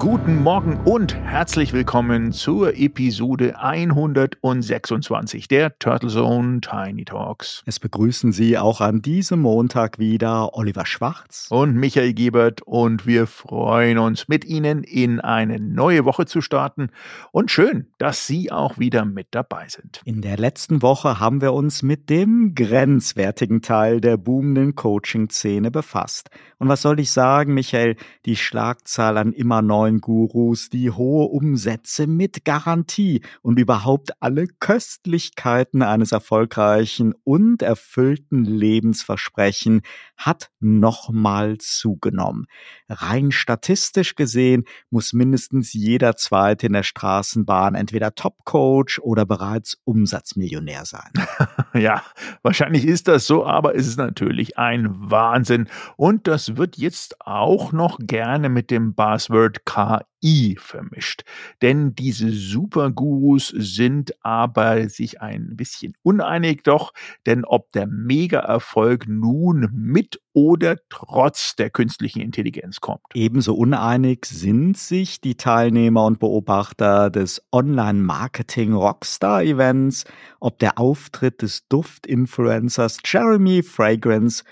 Guten Morgen und herzlich willkommen zur Episode 126 der Turtle Zone Tiny Talks. Es begrüßen Sie auch an diesem Montag wieder Oliver Schwarz und Michael Gebert und wir freuen uns mit Ihnen in eine neue Woche zu starten und schön, dass Sie auch wieder mit dabei sind. In der letzten Woche haben wir uns mit dem grenzwertigen Teil der boomenden Coaching-Szene befasst. Und was soll ich sagen, Michael, die Schlagzahl an immer neuen Online-Gurus, die hohe Umsätze mit Garantie und überhaupt alle Köstlichkeiten eines erfolgreichen und erfüllten Lebensversprechen hat nochmal zugenommen. Rein statistisch gesehen muss mindestens jeder Zweite in der Straßenbahn entweder Top-Coach oder bereits Umsatzmillionär sein. ja, wahrscheinlich ist das so, aber es ist natürlich ein Wahnsinn. Und das wird jetzt auch noch gerne mit dem Buzzword KI vermischt. Denn diese Supergurus sind aber sich ein bisschen uneinig doch, denn ob der Mega-Erfolg nun mit oder trotz der künstlichen Intelligenz kommt. Ebenso uneinig sind sich die Teilnehmer und Beobachter des Online-Marketing-Rockstar-Events, ob der Auftritt des Duft-Influencers Jeremy Fragrance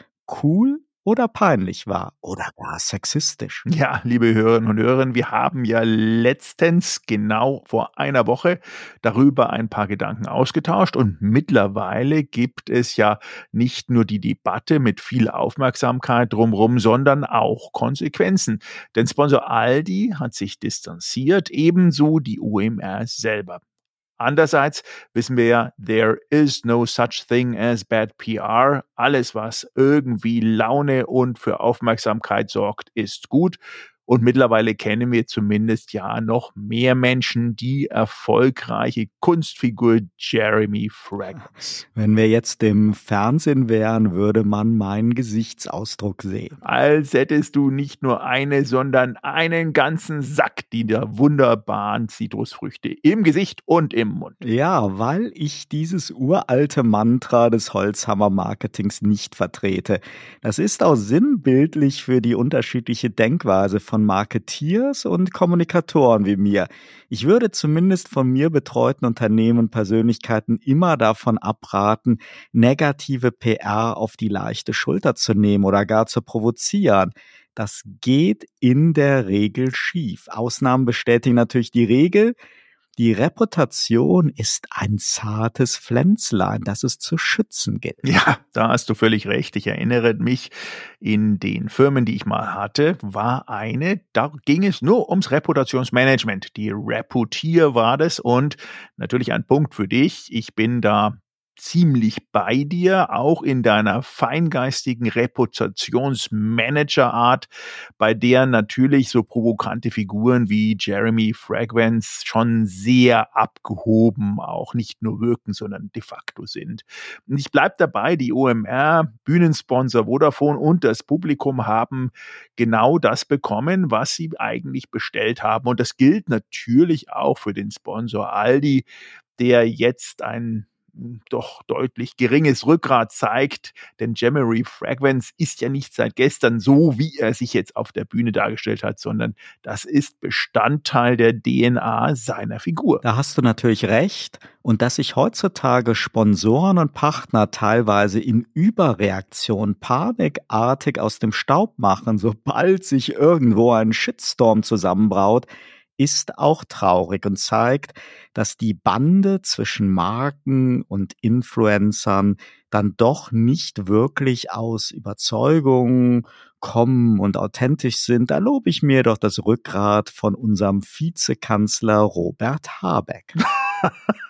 cool oder peinlich war oder gar sexistisch. Ja, liebe Hörerinnen und Hörer, wir haben ja letztens genau vor einer Woche darüber ein paar Gedanken ausgetauscht und mittlerweile gibt es ja nicht nur die Debatte mit viel Aufmerksamkeit drumherum, sondern auch Konsequenzen. Denn Sponsor Aldi hat sich distanziert, ebenso die UMR selber. Andererseits wissen wir ja, there is no such thing as bad PR. Alles, was irgendwie Laune und für Aufmerksamkeit sorgt, ist gut. Und mittlerweile kennen wir zumindest ja noch mehr Menschen die erfolgreiche Kunstfigur Jeremy Fragrance. Wenn wir jetzt im Fernsehen wären, würde man meinen Gesichtsausdruck sehen. Als hättest du nicht nur eine, sondern einen ganzen Sack dieser wunderbaren Zitrusfrüchte im Gesicht und im Mund. Ja, weil ich dieses uralte Mantra des Holzhammer-Marketings nicht vertrete. Das ist auch sinnbildlich für die unterschiedliche Denkweise von von Marketeers und Kommunikatoren wie mir. Ich würde zumindest von mir betreuten Unternehmen und Persönlichkeiten immer davon abraten, negative PR auf die leichte Schulter zu nehmen oder gar zu provozieren. Das geht in der Regel schief. Ausnahmen bestätigen natürlich die Regel. Die Reputation ist ein zartes Pflänzlein, das es zu schützen gilt. Ja, da hast du völlig recht. Ich erinnere mich, in den Firmen, die ich mal hatte, war eine, da ging es nur ums Reputationsmanagement. Die Reputier war das und natürlich ein Punkt für dich. Ich bin da ziemlich bei dir, auch in deiner feingeistigen Reputationsmanager-Art, bei der natürlich so provokante Figuren wie Jeremy Fragrance schon sehr abgehoben auch nicht nur wirken, sondern de facto sind. Und ich bleib dabei, die OMR, Bühnensponsor Vodafone und das Publikum haben genau das bekommen, was sie eigentlich bestellt haben. Und das gilt natürlich auch für den Sponsor Aldi, der jetzt ein doch deutlich geringes Rückgrat zeigt, denn Jemery Fragrance ist ja nicht seit gestern so, wie er sich jetzt auf der Bühne dargestellt hat, sondern das ist Bestandteil der DNA seiner Figur. Da hast du natürlich recht. Und dass sich heutzutage Sponsoren und Partner teilweise in Überreaktion panikartig aus dem Staub machen, sobald sich irgendwo ein Shitstorm zusammenbraut, ist auch traurig und zeigt, dass die Bande zwischen Marken und Influencern dann doch nicht wirklich aus Überzeugung kommen und authentisch sind. Da lobe ich mir doch das Rückgrat von unserem Vizekanzler Robert Habeck.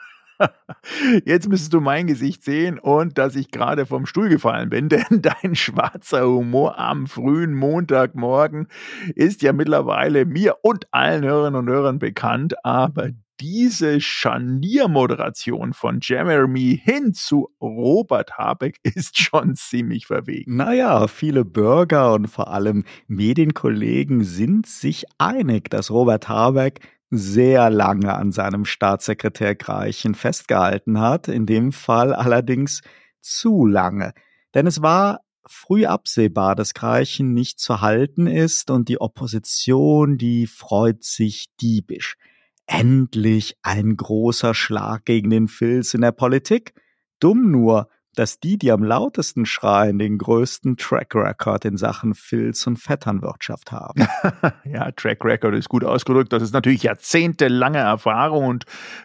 Jetzt müsstest du mein Gesicht sehen und dass ich gerade vom Stuhl gefallen bin, denn dein schwarzer Humor am frühen Montagmorgen ist ja mittlerweile mir und allen Hörerinnen und Hörern bekannt, aber diese Scharniermoderation von Jeremy hin zu Robert Habeck ist schon ziemlich verwegen. Naja, viele Bürger und vor allem Medienkollegen sind sich einig, dass Robert Habeck sehr lange an seinem Staatssekretär Greichen festgehalten hat, in dem Fall allerdings zu lange. Denn es war früh absehbar, dass Greichen nicht zu halten ist und die Opposition, die freut sich diebisch. Endlich ein großer Schlag gegen den Filz in der Politik. Dumm nur, dass die, die am lautesten schreien, den größten Track Record in Sachen Filz- und Vetternwirtschaft haben. ja, Track Record ist gut ausgedrückt. Das ist natürlich jahrzehntelange Erfahrung und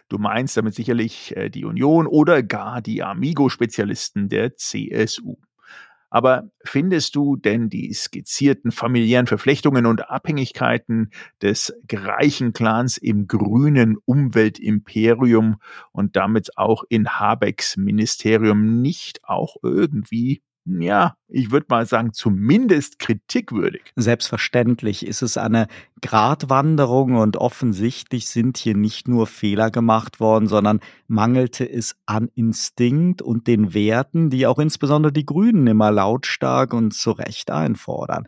du meinst damit sicherlich äh, die Union oder gar die Amigo-Spezialisten der CSU. Aber findest du denn die skizzierten familiären Verflechtungen und Abhängigkeiten des reichen Clans im grünen Umweltimperium und damit auch in Habecks Ministerium nicht auch irgendwie ja, ich würde mal sagen, zumindest kritikwürdig. Selbstverständlich ist es eine Gratwanderung und offensichtlich sind hier nicht nur Fehler gemacht worden, sondern mangelte es an Instinkt und den Werten, die auch insbesondere die Grünen immer lautstark und zu Recht einfordern.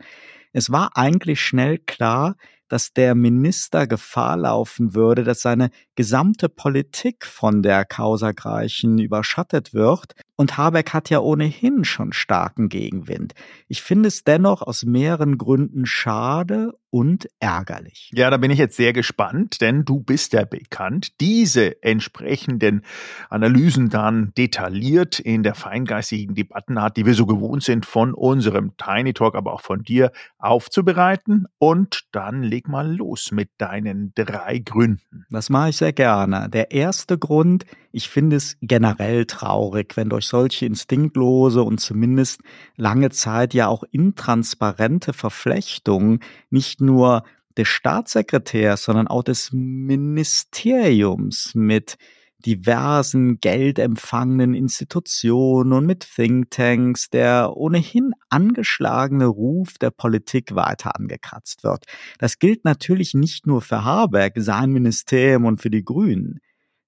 Es war eigentlich schnell klar, dass der Minister Gefahr laufen würde, dass seine gesamte Politik von der Causa Greichen überschattet wird. Und Habeck hat ja ohnehin schon starken Gegenwind. Ich finde es dennoch aus mehreren Gründen schade und ärgerlich. Ja, da bin ich jetzt sehr gespannt, denn du bist ja bekannt, diese entsprechenden Analysen dann detailliert in der feingeistigen Debattenart, die wir so gewohnt sind, von unserem Tiny Talk, aber auch von dir aufzubereiten. Und dann leg mal los mit deinen drei Gründen. Das mache ich sehr gerne. Der erste Grund, ich finde es generell traurig, wenn durch solche instinktlose und zumindest lange Zeit ja auch intransparente Verflechtungen nicht nur des Staatssekretärs, sondern auch des Ministeriums mit diversen geldempfangenen Institutionen und mit Thinktanks der ohnehin angeschlagene Ruf der Politik weiter angekratzt wird. Das gilt natürlich nicht nur für Habeck, sein Ministerium und für die Grünen.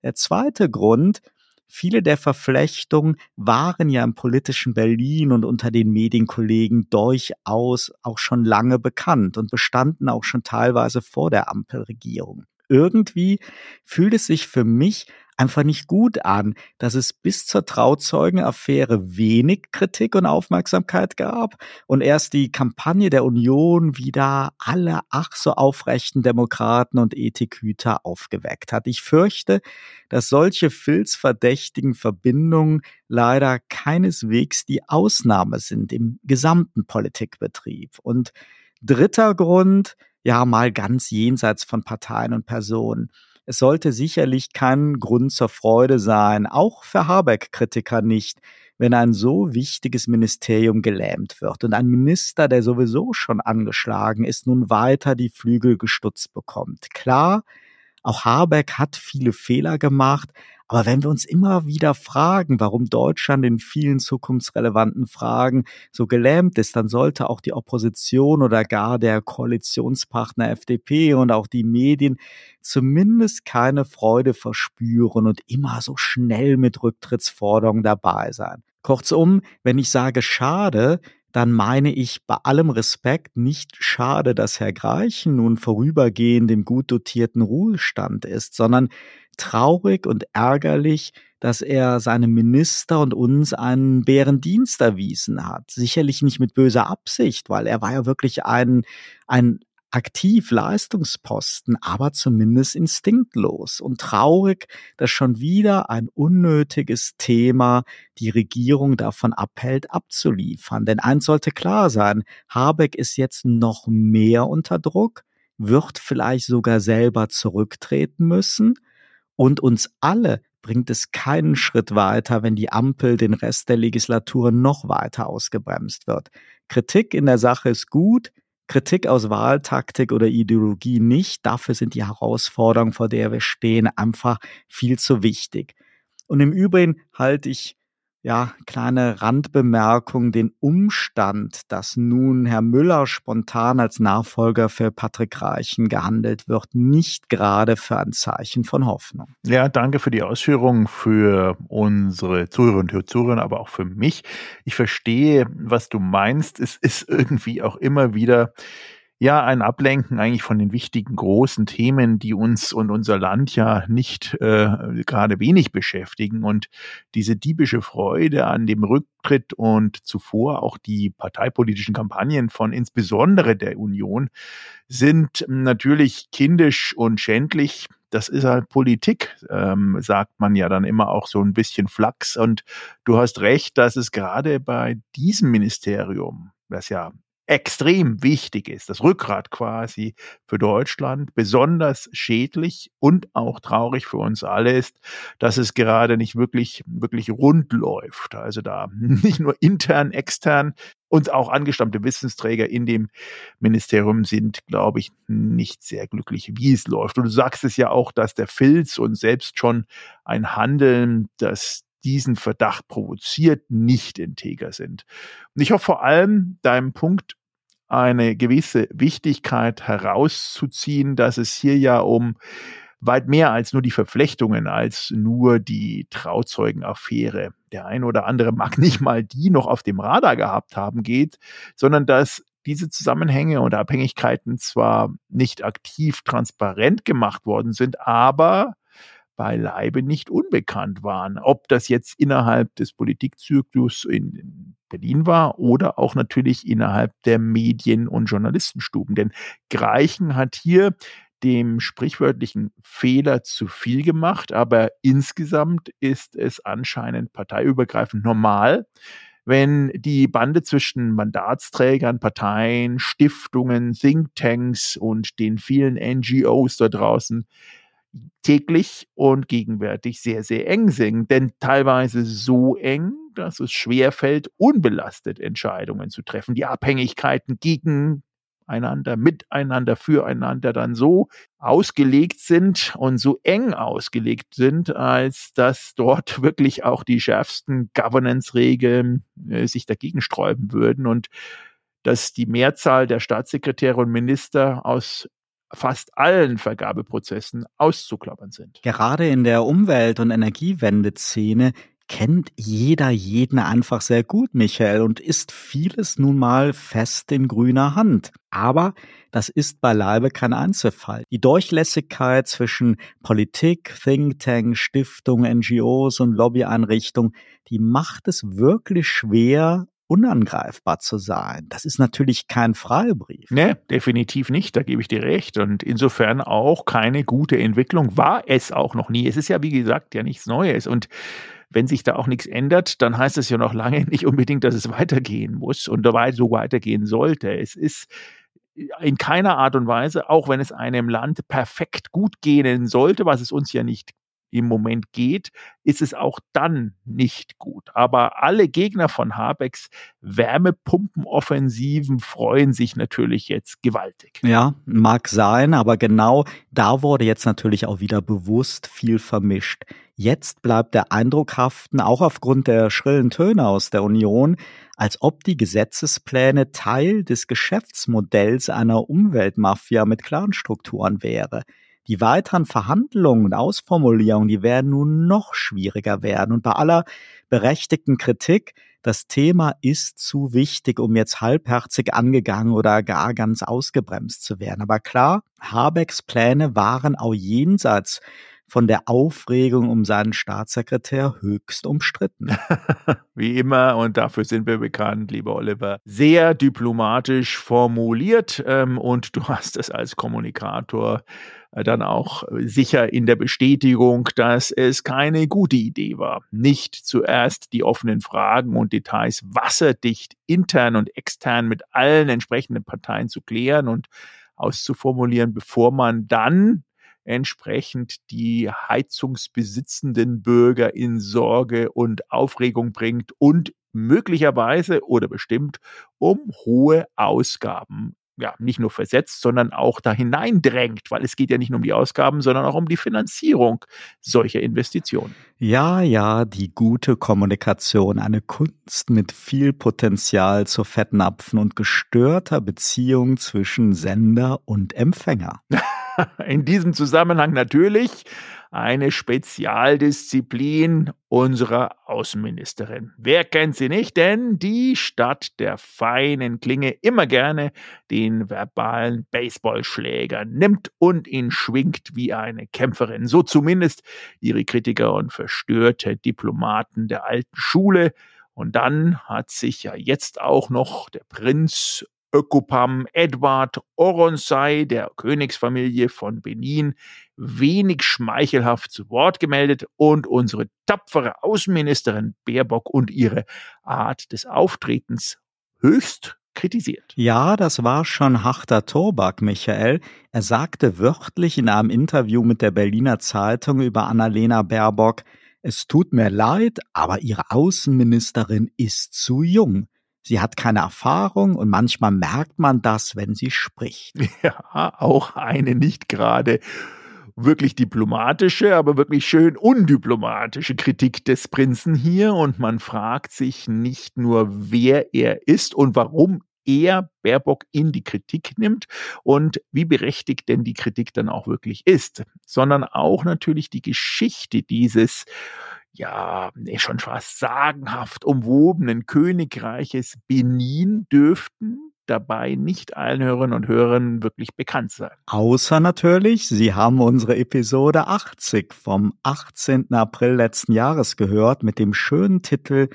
Der zweite Grund, Viele der Verflechtungen waren ja im politischen Berlin und unter den Medienkollegen durchaus auch schon lange bekannt und bestanden auch schon teilweise vor der Ampelregierung. Irgendwie fühlt es sich für mich einfach nicht gut an, dass es bis zur Trauzeugenaffäre wenig Kritik und Aufmerksamkeit gab und erst die Kampagne der Union wieder alle ach so aufrechten Demokraten und Ethikhüter aufgeweckt hat. Ich fürchte, dass solche filzverdächtigen Verbindungen leider keineswegs die Ausnahme sind im gesamten Politikbetrieb. Und dritter Grund, ja mal ganz jenseits von Parteien und Personen. Es sollte sicherlich kein Grund zur Freude sein, auch für Habeck-Kritiker nicht, wenn ein so wichtiges Ministerium gelähmt wird und ein Minister, der sowieso schon angeschlagen ist, nun weiter die Flügel gestutzt bekommt. Klar, auch Habeck hat viele Fehler gemacht, aber wenn wir uns immer wieder fragen, warum Deutschland in vielen zukunftsrelevanten Fragen so gelähmt ist, dann sollte auch die Opposition oder gar der Koalitionspartner FDP und auch die Medien zumindest keine Freude verspüren und immer so schnell mit Rücktrittsforderungen dabei sein. Kurzum, wenn ich sage schade, dann meine ich bei allem Respekt nicht schade, dass Herr Greichen nun vorübergehend im gut dotierten Ruhestand ist, sondern traurig und ärgerlich, dass er seinem Minister und uns einen Bärendienst erwiesen hat. Sicherlich nicht mit böser Absicht, weil er war ja wirklich ein, ein aktiv Leistungsposten, aber zumindest instinktlos und traurig, dass schon wieder ein unnötiges Thema die Regierung davon abhält, abzuliefern. Denn eins sollte klar sein, Habeck ist jetzt noch mehr unter Druck, wird vielleicht sogar selber zurücktreten müssen und uns alle bringt es keinen Schritt weiter, wenn die Ampel den Rest der Legislatur noch weiter ausgebremst wird. Kritik in der Sache ist gut, Kritik aus Wahltaktik oder Ideologie nicht. Dafür sind die Herausforderungen, vor der wir stehen, einfach viel zu wichtig. Und im Übrigen halte ich ja, kleine Randbemerkung, den Umstand, dass nun Herr Müller spontan als Nachfolger für Patrick Reichen gehandelt wird, nicht gerade für ein Zeichen von Hoffnung. Ja, danke für die Ausführungen für unsere Zuhörerinnen und Zuhörer, aber auch für mich. Ich verstehe, was du meinst. Es ist irgendwie auch immer wieder ja ein Ablenken eigentlich von den wichtigen großen Themen, die uns und unser Land ja nicht äh, gerade wenig beschäftigen. Und diese diebische Freude an dem Rücktritt und zuvor auch die parteipolitischen Kampagnen von insbesondere der Union sind natürlich kindisch und schändlich. Das ist halt Politik, ähm, sagt man ja dann immer auch so ein bisschen Flachs. Und du hast recht, dass es gerade bei diesem Ministerium, das ja extrem wichtig ist, das Rückgrat quasi für Deutschland, besonders schädlich und auch traurig für uns alle ist, dass es gerade nicht wirklich, wirklich rund läuft. Also da nicht nur intern, extern und auch angestammte Wissensträger in dem Ministerium sind, glaube ich, nicht sehr glücklich, wie es läuft. Und du sagst es ja auch, dass der Filz und selbst schon ein Handeln, das diesen Verdacht provoziert, nicht integer sind. Und ich hoffe vor allem, deinem Punkt eine gewisse Wichtigkeit herauszuziehen, dass es hier ja um weit mehr als nur die Verflechtungen, als nur die Trauzeugenaffäre. Der ein oder andere mag nicht mal die noch auf dem Radar gehabt haben geht, sondern dass diese Zusammenhänge und Abhängigkeiten zwar nicht aktiv transparent gemacht worden sind, aber beileibe nicht unbekannt waren. Ob das jetzt innerhalb des Politikzyklus in Berlin war oder auch natürlich innerhalb der Medien- und Journalistenstuben. Denn Greichen hat hier dem sprichwörtlichen Fehler zu viel gemacht, aber insgesamt ist es anscheinend parteiübergreifend normal, wenn die Bande zwischen Mandatsträgern, Parteien, Stiftungen, Thinktanks und den vielen NGOs da draußen täglich und gegenwärtig sehr, sehr eng sind. Denn teilweise so eng, dass es schwerfällt, unbelastet Entscheidungen zu treffen. Die Abhängigkeiten gegeneinander, miteinander, füreinander dann so ausgelegt sind und so eng ausgelegt sind, als dass dort wirklich auch die schärfsten Governance-Regeln äh, sich dagegen sträuben würden und dass die Mehrzahl der Staatssekretäre und Minister aus fast allen Vergabeprozessen auszuklappern sind. Gerade in der Umwelt- und Energiewendeszene kennt jeder jeden einfach sehr gut, Michael, und ist vieles nun mal fest in grüner Hand. Aber das ist beileibe kein Einzelfall. Die Durchlässigkeit zwischen Politik, Thinktank, Stiftung, NGOs und Lobbyeinrichtungen, die macht es wirklich schwer, unangreifbar zu sein. Das ist natürlich kein Freibrief. Nee, definitiv nicht, da gebe ich dir recht. Und insofern auch keine gute Entwicklung, war es auch noch nie. Es ist ja, wie gesagt, ja nichts Neues. Und wenn sich da auch nichts ändert, dann heißt es ja noch lange nicht unbedingt, dass es weitergehen muss und dabei so weitergehen sollte. Es ist in keiner Art und Weise, auch wenn es einem Land perfekt gut gehen sollte, was es uns ja nicht im Moment geht, ist es auch dann nicht gut. Aber alle Gegner von Habecks Wärmepumpenoffensiven freuen sich natürlich jetzt gewaltig. Ja, mag sein, aber genau da wurde jetzt natürlich auch wieder bewusst viel vermischt. Jetzt bleibt der Eindruck haften, auch aufgrund der schrillen Töne aus der Union, als ob die Gesetzespläne Teil des Geschäftsmodells einer Umweltmafia mit Clanstrukturen wäre. Die weiteren Verhandlungen und Ausformulierungen, die werden nun noch schwieriger werden. Und bei aller berechtigten Kritik, das Thema ist zu wichtig, um jetzt halbherzig angegangen oder gar ganz ausgebremst zu werden. Aber klar, Habecks Pläne waren auch jenseits von der Aufregung um seinen Staatssekretär höchst umstritten. Wie immer, und dafür sind wir bekannt, lieber Oliver, sehr diplomatisch formuliert. Ähm, und du hast es als Kommunikator äh, dann auch sicher in der Bestätigung, dass es keine gute Idee war, nicht zuerst die offenen Fragen und Details wasserdicht intern und extern mit allen entsprechenden Parteien zu klären und auszuformulieren, bevor man dann entsprechend die heizungsbesitzenden Bürger in Sorge und Aufregung bringt und möglicherweise oder bestimmt um hohe Ausgaben ja, nicht nur versetzt, sondern auch da hineindrängt, weil es geht ja nicht nur um die Ausgaben, sondern auch um die Finanzierung solcher Investitionen. Ja, ja, die gute Kommunikation, eine Kunst mit viel Potenzial zur Fettnapfen und gestörter Beziehung zwischen Sender und Empfänger. In diesem Zusammenhang natürlich eine Spezialdisziplin unserer Außenministerin. Wer kennt sie nicht? Denn die statt der feinen Klinge immer gerne den verbalen Baseballschläger nimmt und ihn schwingt wie eine Kämpferin. So zumindest ihre Kritiker und verstörte Diplomaten der alten Schule. Und dann hat sich ja jetzt auch noch der Prinz Ökopam Edward Oronsai der Königsfamilie von Benin wenig schmeichelhaft zu Wort gemeldet und unsere tapfere Außenministerin Baerbock und ihre Art des Auftretens höchst kritisiert. Ja, das war schon harter Tobak, Michael. Er sagte wörtlich in einem Interview mit der Berliner Zeitung über Annalena Baerbock, es tut mir leid, aber ihre Außenministerin ist zu jung. Sie hat keine Erfahrung und manchmal merkt man das, wenn sie spricht. Ja, auch eine nicht gerade wirklich diplomatische, aber wirklich schön undiplomatische Kritik des Prinzen hier und man fragt sich nicht nur, wer er ist und warum er Baerbock in die Kritik nimmt und wie berechtigt denn die Kritik dann auch wirklich ist, sondern auch natürlich die Geschichte dieses ja, schon fast sagenhaft umwobenen Königreiches Benin dürften dabei nicht allen Hörerinnen und Hörern wirklich bekannt sein. Außer natürlich, Sie haben unsere Episode 80 vom 18. April letzten Jahres gehört mit dem schönen Titel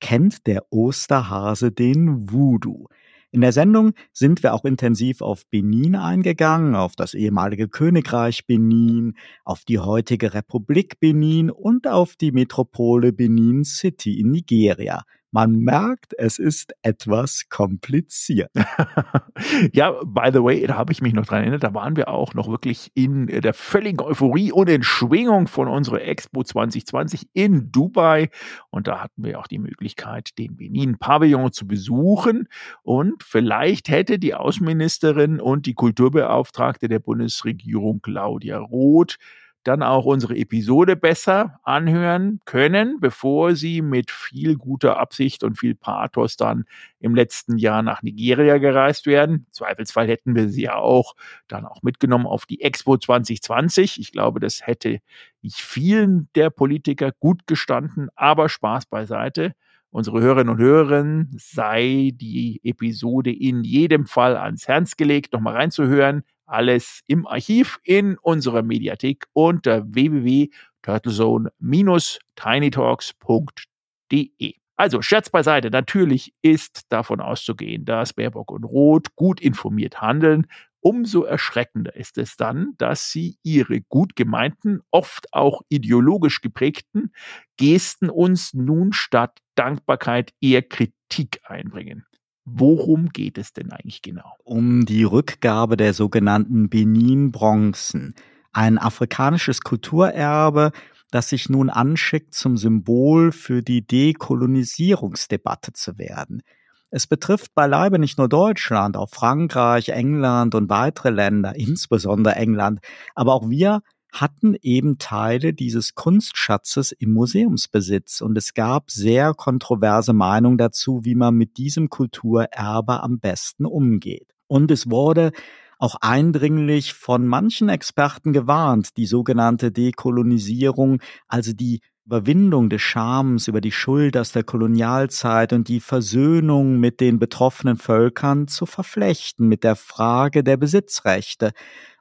Kennt der Osterhase den Voodoo? In der Sendung sind wir auch intensiv auf Benin eingegangen, auf das ehemalige Königreich Benin, auf die heutige Republik Benin und auf die Metropole Benin City in Nigeria. Man merkt, es ist etwas kompliziert. ja, by the way, da habe ich mich noch dran erinnert, da waren wir auch noch wirklich in der völligen Euphorie und Entschwingung von unserer Expo 2020 in Dubai. Und da hatten wir auch die Möglichkeit, den Benin-Pavillon zu besuchen. Und vielleicht hätte die Außenministerin und die Kulturbeauftragte der Bundesregierung Claudia Roth dann auch unsere Episode besser anhören können, bevor sie mit viel guter Absicht und viel Pathos dann im letzten Jahr nach Nigeria gereist werden. Zweifelsfall hätten wir sie ja auch dann auch mitgenommen auf die Expo 2020. Ich glaube, das hätte ich vielen der Politiker gut gestanden, aber Spaß beiseite unsere Hörerinnen und Hörer sei die Episode in jedem Fall ans Herz gelegt, nochmal reinzuhören. Alles im Archiv in unserer Mediathek unter www.turtlezone-tinytalks.de. Also, Scherz beiseite. Natürlich ist davon auszugehen, dass Baerbock und Roth gut informiert handeln. Umso erschreckender ist es dann, dass sie ihre gut gemeinten, oft auch ideologisch geprägten Gesten uns nun statt Dankbarkeit eher Kritik einbringen. Worum geht es denn eigentlich genau? Um die Rückgabe der sogenannten Benin-Bronzen, ein afrikanisches Kulturerbe, das sich nun anschickt, zum Symbol für die Dekolonisierungsdebatte zu werden. Es betrifft beileibe nicht nur Deutschland, auch Frankreich, England und weitere Länder, insbesondere England, aber auch wir hatten eben Teile dieses Kunstschatzes im Museumsbesitz und es gab sehr kontroverse Meinungen dazu, wie man mit diesem Kulturerbe am besten umgeht. Und es wurde auch eindringlich von manchen Experten gewarnt, die sogenannte Dekolonisierung, also die Überwindung des Schams über die Schuld aus der Kolonialzeit und die Versöhnung mit den betroffenen Völkern zu verflechten mit der Frage der Besitzrechte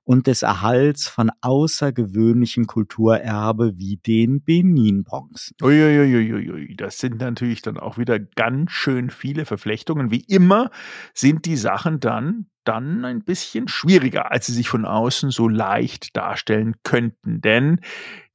und des Erhalts von außergewöhnlichem Kulturerbe wie den Benin-Bronzen. Uiuiuiui, das sind natürlich dann auch wieder ganz schön viele Verflechtungen. Wie immer sind die Sachen dann dann ein bisschen schwieriger, als sie sich von außen so leicht darstellen könnten, denn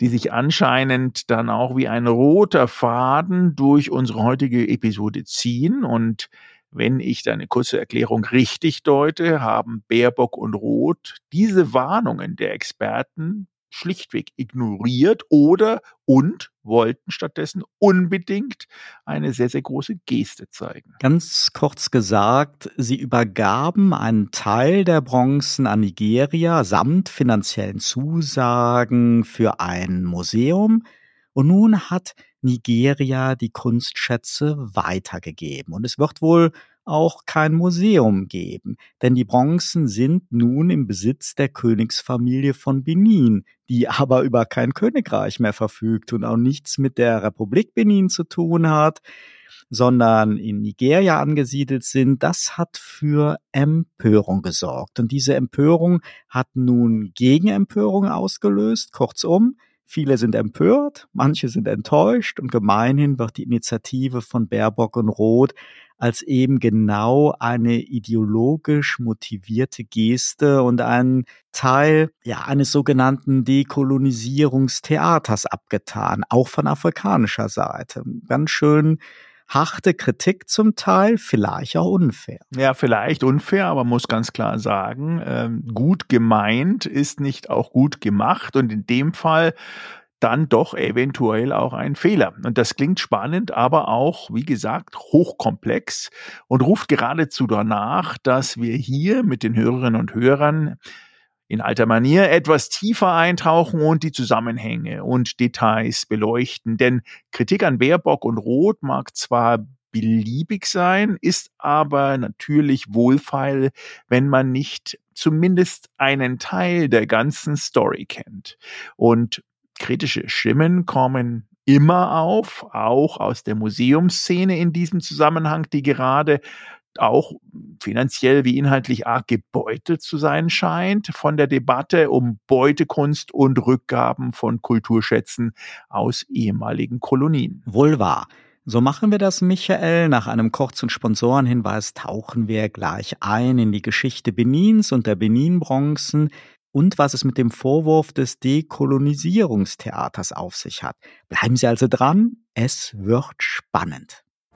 die sich anscheinend dann auch wie ein roter Faden durch unsere heutige Episode ziehen und wenn ich deine kurze Erklärung richtig deute, haben Baerbock und Roth diese Warnungen der Experten schlichtweg ignoriert oder und wollten stattdessen unbedingt eine sehr, sehr große Geste zeigen. Ganz kurz gesagt, sie übergaben einen Teil der Bronzen an Nigeria samt finanziellen Zusagen für ein Museum. Und nun hat Nigeria die Kunstschätze weitergegeben. Und es wird wohl auch kein Museum geben, denn die Bronzen sind nun im Besitz der Königsfamilie von Benin, die aber über kein Königreich mehr verfügt und auch nichts mit der Republik Benin zu tun hat, sondern in Nigeria angesiedelt sind, das hat für Empörung gesorgt. Und diese Empörung hat nun Gegenempörung ausgelöst. Kurzum, Viele sind empört, manche sind enttäuscht und gemeinhin wird die Initiative von Baerbock und Roth als eben genau eine ideologisch motivierte Geste und ein Teil ja, eines sogenannten Dekolonisierungstheaters abgetan, auch von afrikanischer Seite. Ganz schön harte Kritik zum Teil, vielleicht auch unfair. Ja, vielleicht unfair, aber muss ganz klar sagen, ähm, gut gemeint ist nicht auch gut gemacht und in dem Fall dann doch eventuell auch ein Fehler. Und das klingt spannend, aber auch, wie gesagt, hochkomplex und ruft geradezu danach, dass wir hier mit den Hörerinnen und Hörern in alter Manier etwas tiefer eintauchen und die Zusammenhänge und Details beleuchten. Denn Kritik an Baerbock und Roth mag zwar beliebig sein, ist aber natürlich wohlfeil, wenn man nicht zumindest einen Teil der ganzen Story kennt. Und kritische Stimmen kommen immer auf, auch aus der Museumsszene in diesem Zusammenhang, die gerade auch finanziell wie inhaltlich arg gebeutelt zu sein scheint von der Debatte um Beutekunst und Rückgaben von Kulturschätzen aus ehemaligen Kolonien. Wohl wahr. So machen wir das, Michael. Nach einem kurzen Sponsorenhinweis tauchen wir gleich ein in die Geschichte Benins und der Benin-Bronzen und was es mit dem Vorwurf des Dekolonisierungstheaters auf sich hat. Bleiben Sie also dran, es wird spannend.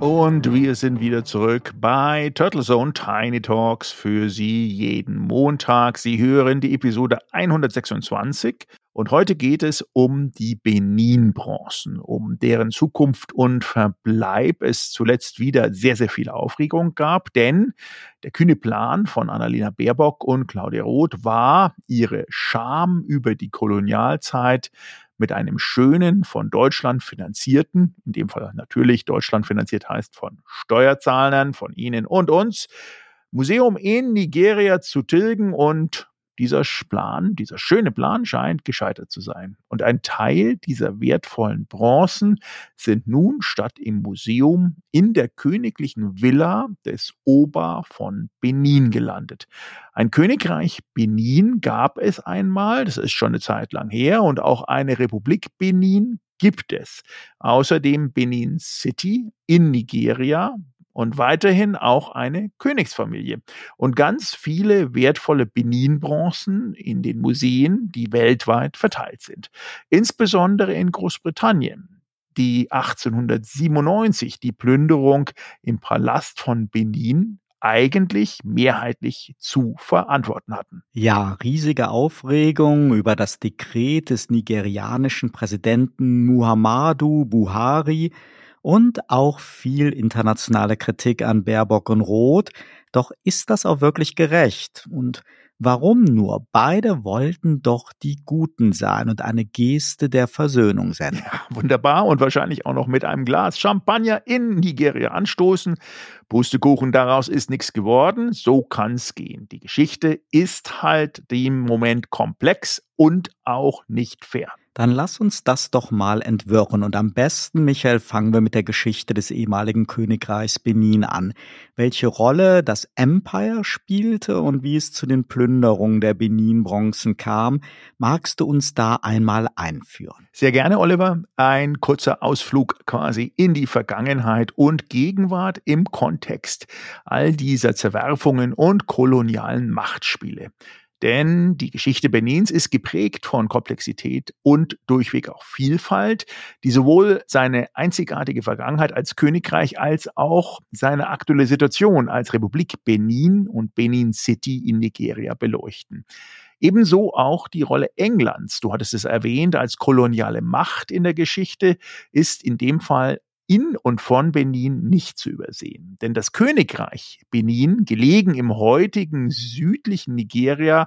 Und wir sind wieder zurück bei Turtle Zone Tiny Talks für Sie jeden Montag. Sie hören die Episode 126 und heute geht es um die Benin-Bronzen, um deren Zukunft und Verbleib es zuletzt wieder sehr, sehr viel Aufregung gab, denn der kühne Plan von Annalena Baerbock und Claudia Roth war, ihre Scham über die Kolonialzeit mit einem schönen, von Deutschland finanzierten, in dem Fall natürlich Deutschland finanziert heißt von Steuerzahlern, von Ihnen und uns, Museum in Nigeria zu tilgen und dieser Plan, dieser schöne Plan scheint gescheitert zu sein. Und ein Teil dieser wertvollen Bronzen sind nun statt im Museum in der königlichen Villa des Ober von Benin gelandet. Ein Königreich Benin gab es einmal, das ist schon eine Zeit lang her, und auch eine Republik Benin gibt es. Außerdem Benin City in Nigeria, und weiterhin auch eine Königsfamilie. Und ganz viele wertvolle Benin-Bronzen in den Museen, die weltweit verteilt sind. Insbesondere in Großbritannien die 1897 die Plünderung im Palast von Benin eigentlich mehrheitlich zu verantworten hatten. Ja, riesige Aufregung über das Dekret des nigerianischen Präsidenten Muhammadu Buhari, und auch viel internationale Kritik an Baerbock und Roth. Doch ist das auch wirklich gerecht? Und warum nur? Beide wollten doch die Guten sein und eine Geste der Versöhnung senden. Ja, wunderbar und wahrscheinlich auch noch mit einem Glas Champagner in Nigeria anstoßen. Pustekuchen, daraus ist nichts geworden. So kann's gehen. Die Geschichte ist halt im Moment komplex und auch nicht fair. Dann lass uns das doch mal entwirren. Und am besten, Michael, fangen wir mit der Geschichte des ehemaligen Königreichs Benin an. Welche Rolle das Empire spielte und wie es zu den Plünderungen der Benin-Bronzen kam, magst du uns da einmal einführen? Sehr gerne, Oliver. Ein kurzer Ausflug quasi in die Vergangenheit und Gegenwart im Kontext all dieser Zerwerfungen und kolonialen Machtspiele. Denn die Geschichte Benins ist geprägt von Komplexität und durchweg auch Vielfalt, die sowohl seine einzigartige Vergangenheit als Königreich als auch seine aktuelle Situation als Republik Benin und Benin City in Nigeria beleuchten. Ebenso auch die Rolle Englands, du hattest es erwähnt, als koloniale Macht in der Geschichte, ist in dem Fall in und von Benin nicht zu übersehen. Denn das Königreich Benin, gelegen im heutigen südlichen Nigeria,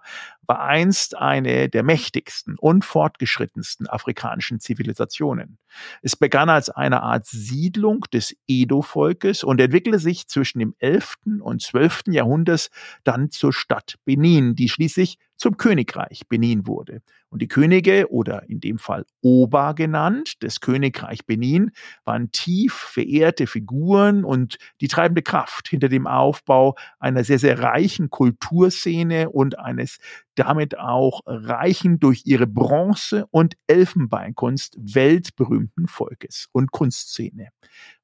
war einst eine der mächtigsten und fortgeschrittensten afrikanischen Zivilisationen. Es begann als eine Art Siedlung des Edo-Volkes und entwickelte sich zwischen dem 11. und 12. Jahrhundert dann zur Stadt Benin, die schließlich zum Königreich Benin wurde. Und die Könige oder in dem Fall Oba genannt, des Königreich Benin, waren tief verehrte Figuren und die treibende Kraft hinter dem Aufbau einer sehr, sehr reichen Kulturszene und eines damit auch reichen durch ihre Bronze- und Elfenbeinkunst weltberühmten Volkes und Kunstszene.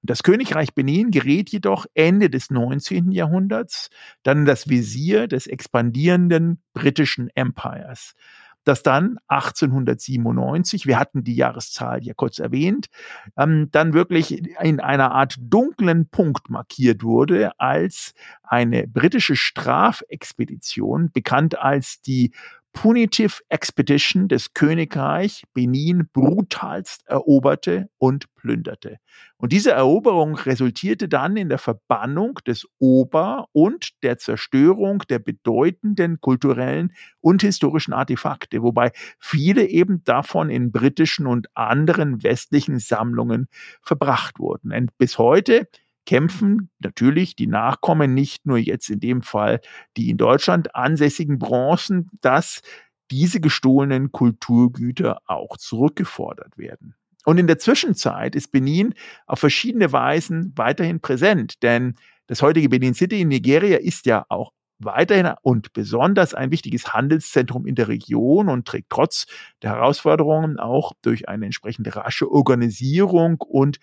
Das Königreich Benin gerät jedoch Ende des 19. Jahrhunderts dann in das Visier des expandierenden britischen Empires das dann 1897, wir hatten die Jahreszahl ja kurz erwähnt, ähm, dann wirklich in einer Art dunklen Punkt markiert wurde, als eine britische Strafexpedition, bekannt als die Punitive Expedition des Königreich Benin brutalst eroberte und plünderte. Und diese Eroberung resultierte dann in der Verbannung des Ober und der Zerstörung der bedeutenden kulturellen und historischen Artefakte, wobei viele eben davon in britischen und anderen westlichen Sammlungen verbracht wurden. Und bis heute kämpfen natürlich die Nachkommen nicht nur jetzt in dem Fall die in Deutschland ansässigen Bronzen, dass diese gestohlenen Kulturgüter auch zurückgefordert werden. Und in der Zwischenzeit ist Benin auf verschiedene Weisen weiterhin präsent, denn das heutige Benin City in Nigeria ist ja auch weiterhin und besonders ein wichtiges Handelszentrum in der Region und trägt trotz der Herausforderungen auch durch eine entsprechende rasche Organisierung und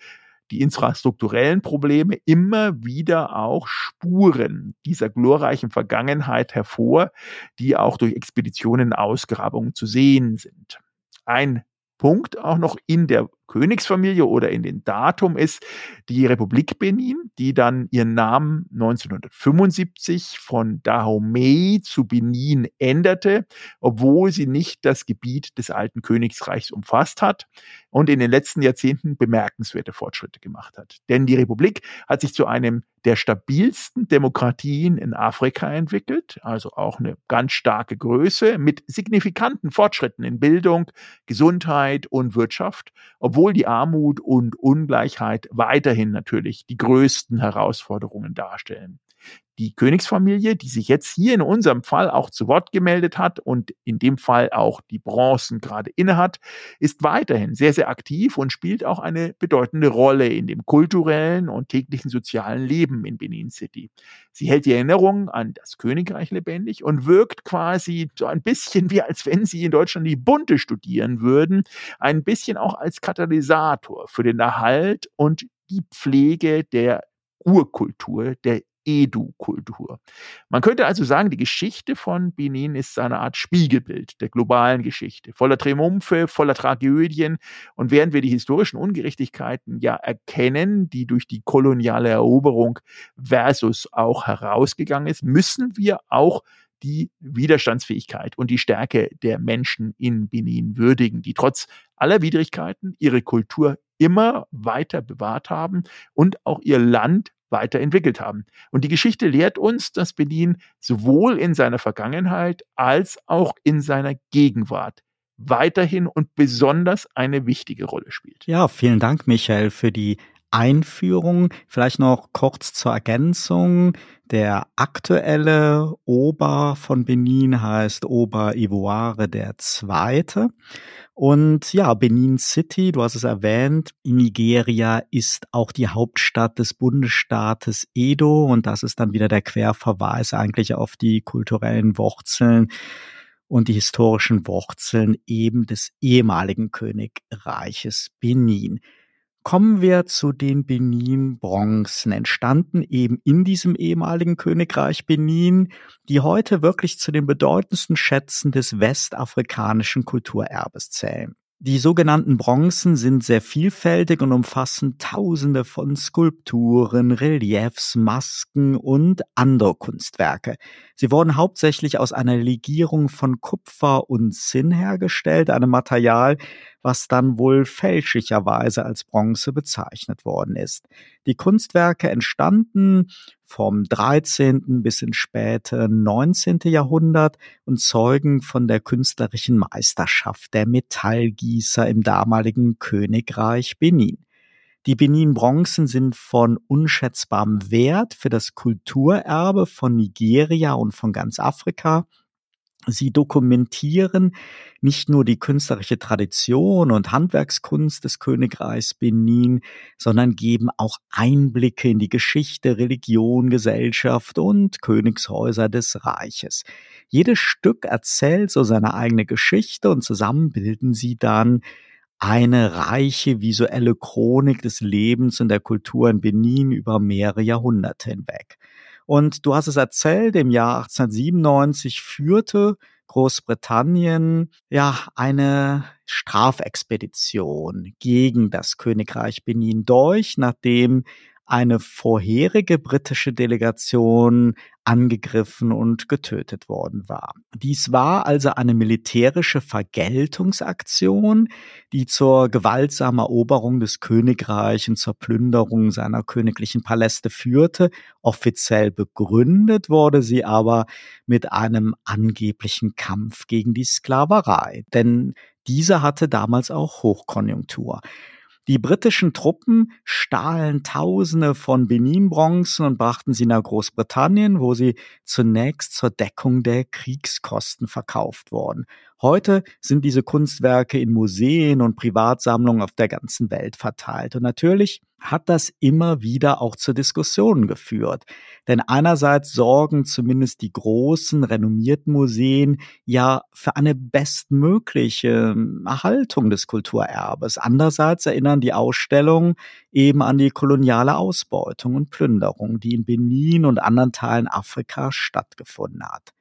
die infrastrukturellen Probleme immer wieder auch Spuren dieser glorreichen Vergangenheit hervor, die auch durch Expeditionen, Ausgrabungen zu sehen sind. Ein Punkt auch noch in der Königsfamilie oder in den Datum ist die Republik Benin, die dann ihren Namen 1975 von Dahomey zu Benin änderte, obwohl sie nicht das Gebiet des alten Königsreichs umfasst hat und in den letzten Jahrzehnten bemerkenswerte Fortschritte gemacht hat. Denn die Republik hat sich zu einem der stabilsten Demokratien in Afrika entwickelt, also auch eine ganz starke Größe mit signifikanten Fortschritten in Bildung, Gesundheit und Wirtschaft, obwohl die Armut und Ungleichheit weiterhin natürlich die größten Herausforderungen darstellen die Königsfamilie, die sich jetzt hier in unserem Fall auch zu Wort gemeldet hat und in dem Fall auch die Bronzen gerade innehat, ist weiterhin sehr, sehr aktiv und spielt auch eine bedeutende Rolle in dem kulturellen und täglichen sozialen Leben in Benin City. Sie hält die Erinnerung an das Königreich lebendig und wirkt quasi so ein bisschen wie als wenn sie in Deutschland die Bunte studieren würden, ein bisschen auch als Katalysator für den Erhalt und die Pflege der Urkultur, der Edu-Kultur. Man könnte also sagen, die Geschichte von Benin ist eine Art Spiegelbild der globalen Geschichte, voller Triumphe, voller Tragödien. Und während wir die historischen Ungerechtigkeiten ja erkennen, die durch die koloniale Eroberung versus auch herausgegangen ist, müssen wir auch die Widerstandsfähigkeit und die Stärke der Menschen in Benin würdigen, die trotz aller Widrigkeiten ihre Kultur immer weiter bewahrt haben und auch ihr Land weiterentwickelt haben. Und die Geschichte lehrt uns, dass Benin sowohl in seiner Vergangenheit als auch in seiner Gegenwart weiterhin und besonders eine wichtige Rolle spielt. Ja, vielen Dank, Michael, für die Einführung. Vielleicht noch kurz zur Ergänzung. Der aktuelle Ober von Benin heißt Ober Ivoire der Zweite. Und ja, Benin City, du hast es erwähnt, in Nigeria ist auch die Hauptstadt des Bundesstaates Edo und das ist dann wieder der Querverweis eigentlich auf die kulturellen Wurzeln und die historischen Wurzeln eben des ehemaligen Königreiches Benin. Kommen wir zu den Benin-Bronzen, entstanden eben in diesem ehemaligen Königreich Benin, die heute wirklich zu den bedeutendsten Schätzen des westafrikanischen Kulturerbes zählen. Die sogenannten Bronzen sind sehr vielfältig und umfassen Tausende von Skulpturen, Reliefs, Masken und andere Kunstwerke. Sie wurden hauptsächlich aus einer Legierung von Kupfer und Zinn hergestellt, einem Material, was dann wohl fälschlicherweise als Bronze bezeichnet worden ist. Die Kunstwerke entstanden vom 13. bis ins späte 19. Jahrhundert und zeugen von der künstlerischen Meisterschaft der Metallgießer im damaligen Königreich Benin. Die Benin-Bronzen sind von unschätzbarem Wert für das Kulturerbe von Nigeria und von ganz Afrika Sie dokumentieren nicht nur die künstlerische Tradition und Handwerkskunst des Königreichs Benin, sondern geben auch Einblicke in die Geschichte, Religion, Gesellschaft und Königshäuser des Reiches. Jedes Stück erzählt so seine eigene Geschichte und zusammen bilden sie dann eine reiche visuelle Chronik des Lebens und der Kultur in Benin über mehrere Jahrhunderte hinweg. Und du hast es erzählt, im Jahr 1897 führte Großbritannien ja eine Strafexpedition gegen das Königreich Benin durch, nachdem eine vorherige britische Delegation angegriffen und getötet worden war. Dies war also eine militärische Vergeltungsaktion, die zur gewaltsamen Eroberung des Königreichs und zur Plünderung seiner königlichen Paläste führte. Offiziell begründet wurde sie aber mit einem angeblichen Kampf gegen die Sklaverei, denn diese hatte damals auch Hochkonjunktur. Die britischen Truppen stahlen Tausende von Benin-Bronzen und brachten sie nach Großbritannien, wo sie zunächst zur Deckung der Kriegskosten verkauft wurden. Heute sind diese Kunstwerke in Museen und Privatsammlungen auf der ganzen Welt verteilt. Und natürlich hat das immer wieder auch zu Diskussionen geführt. Denn einerseits sorgen zumindest die großen, renommierten Museen ja für eine bestmögliche ähm, Erhaltung des Kulturerbes. Andererseits erinnern die Ausstellungen eben an die koloniale Ausbeutung und Plünderung, die in Benin und anderen Teilen Afrikas stattgefunden hat.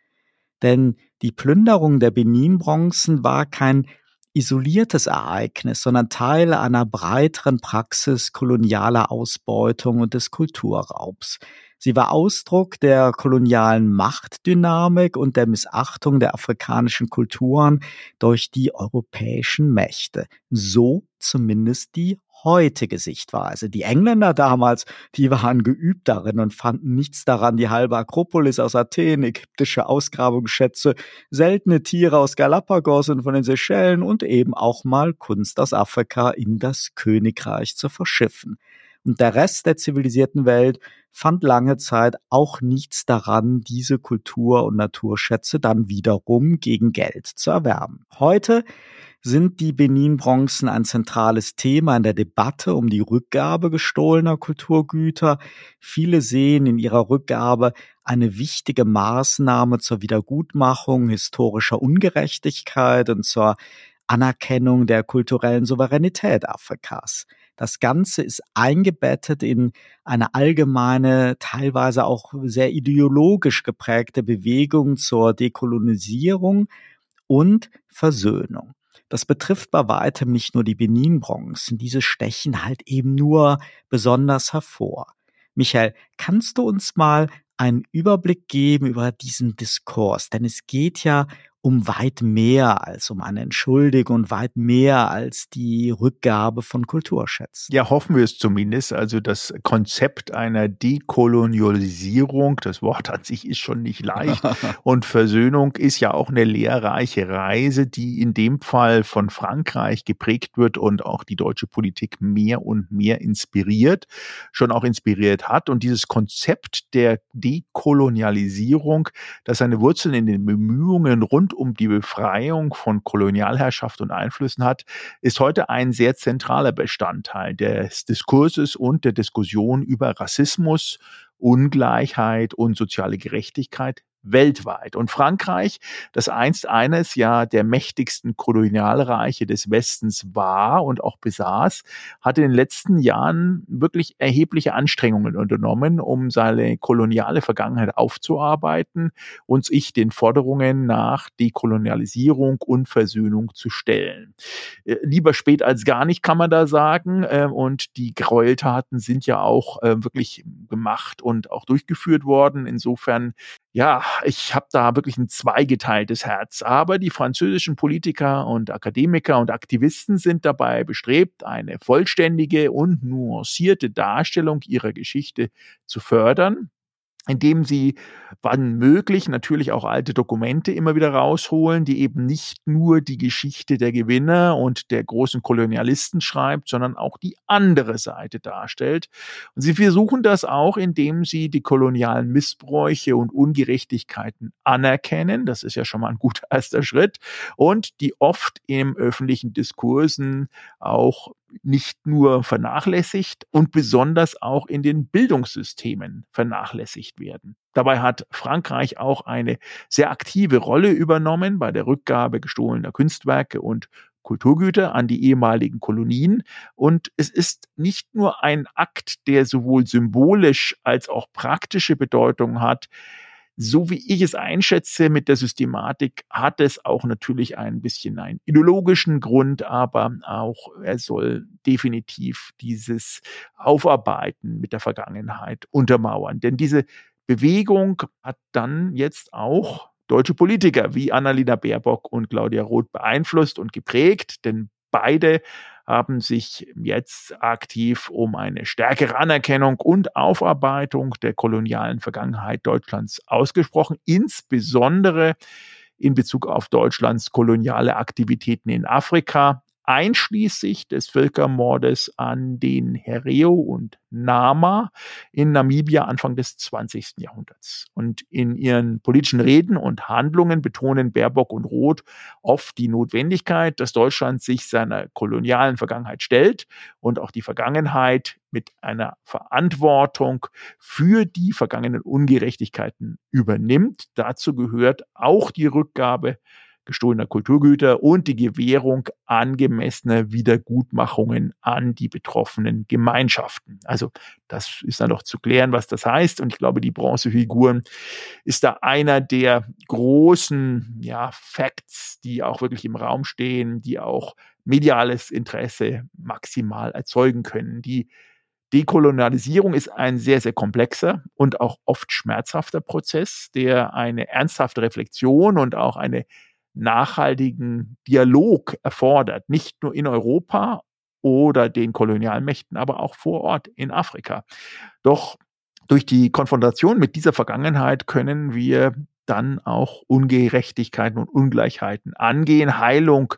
Denn die Plünderung der Benin-Bronzen war kein isoliertes Ereignis, sondern Teil einer breiteren Praxis kolonialer Ausbeutung und des Kulturraubs. Sie war Ausdruck der kolonialen Machtdynamik und der Missachtung der afrikanischen Kulturen durch die europäischen Mächte. So zumindest die heutige Sichtweise. Die Engländer damals, die waren geübt darin und fanden nichts daran, die halbe Akropolis aus Athen, ägyptische Ausgrabungsschätze, seltene Tiere aus Galapagos und von den Seychellen und eben auch mal Kunst aus Afrika in das Königreich zu verschiffen. Und der Rest der zivilisierten Welt fand lange Zeit auch nichts daran, diese Kultur- und Naturschätze dann wiederum gegen Geld zu erwerben. Heute sind die Benin-Bronzen ein zentrales Thema in der Debatte um die Rückgabe gestohlener Kulturgüter. Viele sehen in ihrer Rückgabe eine wichtige Maßnahme zur Wiedergutmachung historischer Ungerechtigkeit und zur Anerkennung der kulturellen Souveränität Afrikas. Das Ganze ist eingebettet in eine allgemeine, teilweise auch sehr ideologisch geprägte Bewegung zur Dekolonisierung und Versöhnung. Das betrifft bei weitem nicht nur die Benin-Bronzen. Diese stechen halt eben nur besonders hervor. Michael, kannst du uns mal einen Überblick geben über diesen Diskurs? Denn es geht ja um weit mehr als um eine Entschuldigung und weit mehr als die Rückgabe von Kulturschätzen. Ja, hoffen wir es zumindest. Also das Konzept einer Dekolonialisierung, das Wort an sich ist schon nicht leicht. und Versöhnung ist ja auch eine lehrreiche Reise, die in dem Fall von Frankreich geprägt wird und auch die deutsche Politik mehr und mehr inspiriert, schon auch inspiriert hat. Und dieses Konzept der Dekolonialisierung, das seine Wurzeln in den Bemühungen rund um die Befreiung von Kolonialherrschaft und Einflüssen hat, ist heute ein sehr zentraler Bestandteil des Diskurses und der Diskussion über Rassismus, Ungleichheit und soziale Gerechtigkeit weltweit. Und Frankreich, das einst eines ja der mächtigsten Kolonialreiche des Westens war und auch besaß, hat in den letzten Jahren wirklich erhebliche Anstrengungen unternommen, um seine koloniale Vergangenheit aufzuarbeiten und sich den Forderungen nach Dekolonialisierung und Versöhnung zu stellen. Äh, lieber spät als gar nicht, kann man da sagen. Ähm, und die Gräueltaten sind ja auch äh, wirklich gemacht und auch durchgeführt worden. Insofern ja, ich habe da wirklich ein zweigeteiltes Herz. Aber die französischen Politiker und Akademiker und Aktivisten sind dabei bestrebt, eine vollständige und nuancierte Darstellung ihrer Geschichte zu fördern indem sie, wann möglich, natürlich auch alte Dokumente immer wieder rausholen, die eben nicht nur die Geschichte der Gewinner und der großen Kolonialisten schreibt, sondern auch die andere Seite darstellt. Und sie versuchen das auch, indem sie die kolonialen Missbräuche und Ungerechtigkeiten anerkennen. Das ist ja schon mal ein guter erster Schritt. Und die oft im öffentlichen Diskursen auch nicht nur vernachlässigt und besonders auch in den Bildungssystemen vernachlässigt werden. Dabei hat Frankreich auch eine sehr aktive Rolle übernommen bei der Rückgabe gestohlener Kunstwerke und Kulturgüter an die ehemaligen Kolonien. Und es ist nicht nur ein Akt, der sowohl symbolisch als auch praktische Bedeutung hat, so wie ich es einschätze mit der Systematik, hat es auch natürlich ein bisschen einen ideologischen Grund, aber auch er soll definitiv dieses Aufarbeiten mit der Vergangenheit untermauern. Denn diese Bewegung hat dann jetzt auch deutsche Politiker wie Annalena Baerbock und Claudia Roth beeinflusst und geprägt, denn beide haben sich jetzt aktiv um eine stärkere Anerkennung und Aufarbeitung der kolonialen Vergangenheit Deutschlands ausgesprochen, insbesondere in Bezug auf Deutschlands koloniale Aktivitäten in Afrika, einschließlich des Völkermordes an den Herero und Nama in Namibia Anfang des 20. Jahrhunderts. Und in ihren politischen Reden und Handlungen betonen Baerbock und Roth oft die Notwendigkeit, dass Deutschland sich seiner kolonialen Vergangenheit stellt und auch die Vergangenheit mit einer Verantwortung für die vergangenen Ungerechtigkeiten übernimmt. Dazu gehört auch die Rückgabe gestohlener Kulturgüter und die Gewährung angemessener Wiedergutmachungen an die betroffenen Gemeinschaften. Also das ist dann noch zu klären, was das heißt. Und ich glaube, die Bronzefiguren ist da einer der großen ja, Facts, die auch wirklich im Raum stehen, die auch mediales Interesse maximal erzeugen können. Die Dekolonialisierung ist ein sehr, sehr komplexer und auch oft schmerzhafter Prozess, der eine ernsthafte Reflexion und auch eine nachhaltigen Dialog erfordert, nicht nur in Europa oder den Kolonialmächten, aber auch vor Ort in Afrika. Doch durch die Konfrontation mit dieser Vergangenheit können wir dann auch Ungerechtigkeiten und Ungleichheiten angehen, Heilung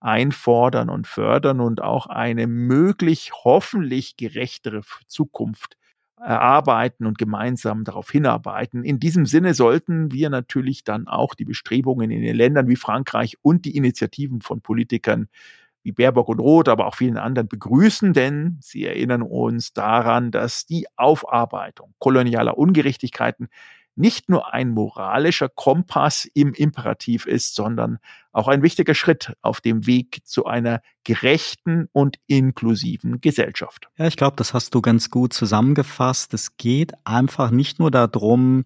einfordern und fördern und auch eine möglich hoffentlich gerechtere Zukunft erarbeiten und gemeinsam darauf hinarbeiten. In diesem Sinne sollten wir natürlich dann auch die Bestrebungen in den Ländern wie Frankreich und die Initiativen von Politikern wie Baerbock und Roth, aber auch vielen anderen begrüßen, denn sie erinnern uns daran, dass die Aufarbeitung kolonialer Ungerechtigkeiten nicht nur ein moralischer Kompass im Imperativ ist, sondern auch ein wichtiger Schritt auf dem Weg zu einer gerechten und inklusiven Gesellschaft. Ja, ich glaube, das hast du ganz gut zusammengefasst. Es geht einfach nicht nur darum,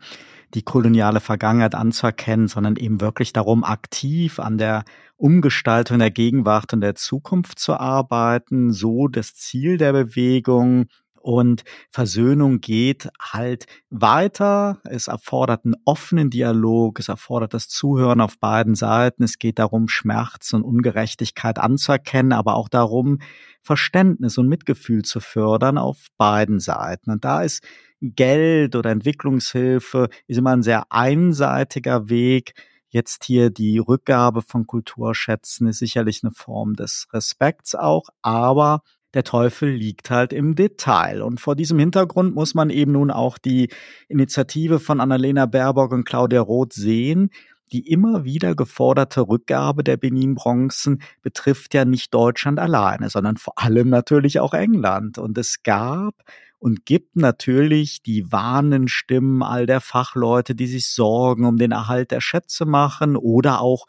die koloniale Vergangenheit anzuerkennen, sondern eben wirklich darum, aktiv an der Umgestaltung der Gegenwart und der Zukunft zu arbeiten, so das Ziel der Bewegung und Versöhnung geht halt weiter. Es erfordert einen offenen Dialog. Es erfordert das Zuhören auf beiden Seiten. Es geht darum, Schmerz und Ungerechtigkeit anzuerkennen, aber auch darum, Verständnis und Mitgefühl zu fördern auf beiden Seiten. Und da ist Geld oder Entwicklungshilfe ist immer ein sehr einseitiger Weg. Jetzt hier die Rückgabe von Kulturschätzen ist sicherlich eine Form des Respekts auch, aber der Teufel liegt halt im Detail. Und vor diesem Hintergrund muss man eben nun auch die Initiative von Annalena Baerbock und Claudia Roth sehen. Die immer wieder geforderte Rückgabe der Benin-Bronzen betrifft ja nicht Deutschland alleine, sondern vor allem natürlich auch England. Und es gab und gibt natürlich die warnen Stimmen all der Fachleute, die sich Sorgen um den Erhalt der Schätze machen oder auch